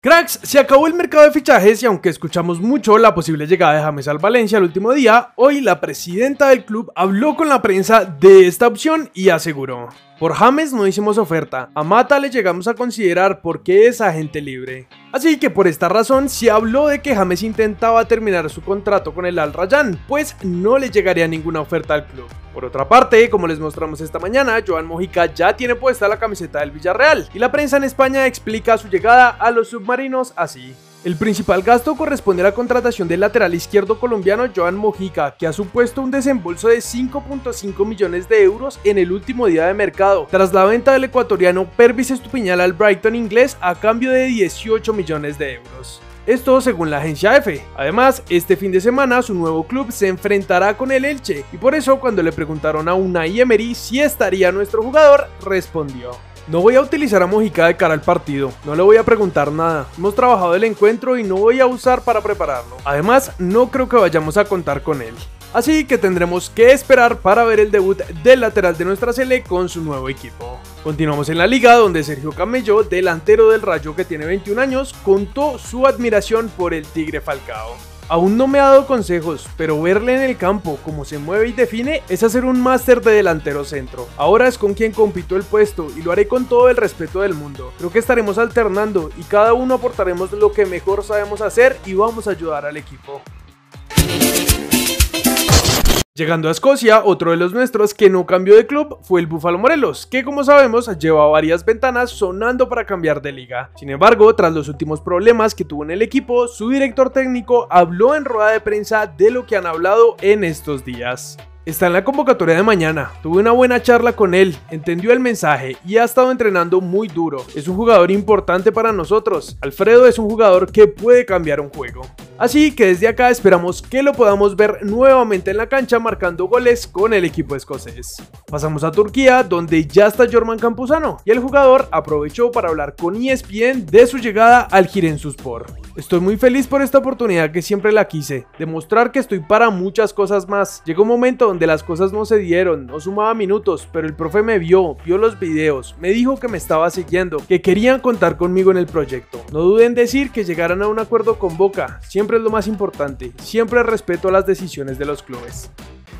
Cracks, se acabó el mercado de fichajes y aunque escuchamos mucho la posible llegada de James al Valencia el último día, hoy la presidenta del club habló con la prensa de esta opción y aseguró. Por James no hicimos oferta, a Mata le llegamos a considerar porque es agente libre. Así que por esta razón se habló de que James intentaba terminar su contrato con el Al Rayyan, pues no le llegaría ninguna oferta al club. Por otra parte, como les mostramos esta mañana, Joan Mojica ya tiene puesta la camiseta del Villarreal y la prensa en España explica su llegada a los submarinos así. El principal gasto corresponde a la contratación del lateral izquierdo colombiano Joan Mojica, que ha supuesto un desembolso de 5.5 millones de euros en el último día de mercado, tras la venta del ecuatoriano Pervis Estupiñal al Brighton inglés a cambio de 18 millones de euros. Esto según la agencia EFE. Además, este fin de semana su nuevo club se enfrentará con el Elche y por eso cuando le preguntaron a Unai Emery si estaría nuestro jugador, respondió. No voy a utilizar a Mojica de cara al partido, no le voy a preguntar nada. Hemos trabajado el encuentro y no voy a usar para prepararlo. Además, no creo que vayamos a contar con él. Así que tendremos que esperar para ver el debut del lateral de nuestra Sele con su nuevo equipo. Continuamos en la liga donde Sergio Camello, delantero del Rayo que tiene 21 años, contó su admiración por el Tigre Falcao. Aún no me ha dado consejos, pero verle en el campo, cómo se mueve y define, es hacer un máster de delantero centro. Ahora es con quien compito el puesto y lo haré con todo el respeto del mundo. Creo que estaremos alternando y cada uno aportaremos lo que mejor sabemos hacer y vamos a ayudar al equipo. Llegando a Escocia, otro de los nuestros que no cambió de club fue el Búfalo Morelos, que como sabemos lleva varias ventanas sonando para cambiar de liga. Sin embargo, tras los últimos problemas que tuvo en el equipo, su director técnico habló en rueda de prensa de lo que han hablado en estos días. Está en la convocatoria de mañana. Tuve una buena charla con él, entendió el mensaje y ha estado entrenando muy duro. Es un jugador importante para nosotros. Alfredo es un jugador que puede cambiar un juego. Así que desde acá esperamos que lo podamos ver nuevamente en la cancha marcando goles con el equipo escocés. Pasamos a Turquía donde ya está Jorman Campuzano y el jugador aprovechó para hablar con ESPN de su llegada al Girensuspor. Estoy muy feliz por esta oportunidad que siempre la quise, demostrar que estoy para muchas cosas más. Llegó un momento donde las cosas no se dieron, no sumaba minutos, pero el profe me vio, vio los videos, me dijo que me estaba siguiendo, que querían contar conmigo en el proyecto. No duden en decir que llegaran a un acuerdo con Boca, siempre es lo más importante, siempre respeto las decisiones de los clubes.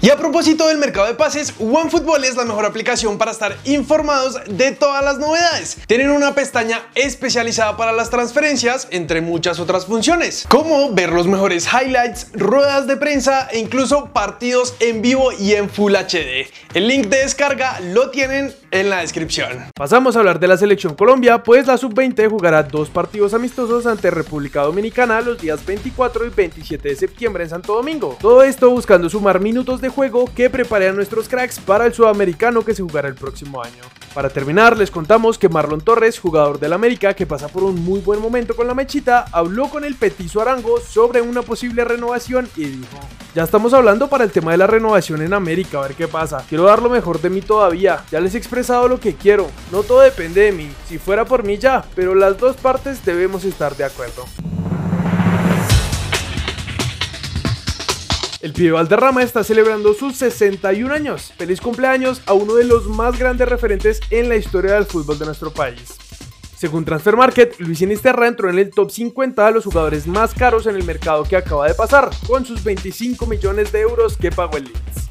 Y a propósito del mercado de pases, OneFootball es la mejor aplicación para estar informados de todas las novedades. Tienen una pestaña especializada para las transferencias, entre muchas otras funciones, como ver los mejores highlights, ruedas de prensa e incluso partidos en vivo y en Full HD. El link de descarga lo tienen en la descripción. Pasamos a hablar de la selección Colombia, pues la sub-20 jugará dos partidos amistosos ante República Dominicana los días 24 y 27 de septiembre en Santo Domingo. Todo esto buscando sumar minutos de juego que prepare a nuestros cracks para el sudamericano que se jugará el próximo año. Para terminar, les contamos que Marlon Torres, jugador del América que pasa por un muy buen momento con la mechita, habló con el petizo Arango sobre una posible renovación y dijo: Ya estamos hablando para el tema de la renovación en América, a ver qué pasa. Quiero dar lo mejor de mí todavía, ya les he expresado lo que quiero, no todo depende de mí, si fuera por mí ya, pero las dos partes debemos estar de acuerdo. El pibe Valderrama está celebrando sus 61 años. Feliz cumpleaños a uno de los más grandes referentes en la historia del fútbol de nuestro país. Según Transfer Market, Luis Inisterra entró en el top 50 de los jugadores más caros en el mercado que acaba de pasar, con sus 25 millones de euros que pagó el Leeds.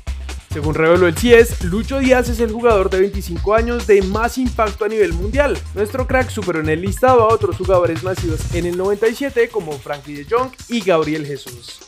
Según reveló el CIES, Lucho Díaz es el jugador de 25 años de más impacto a nivel mundial. Nuestro crack superó en el listado a otros jugadores nacidos en el 97 como Frankie de Jong y Gabriel Jesús.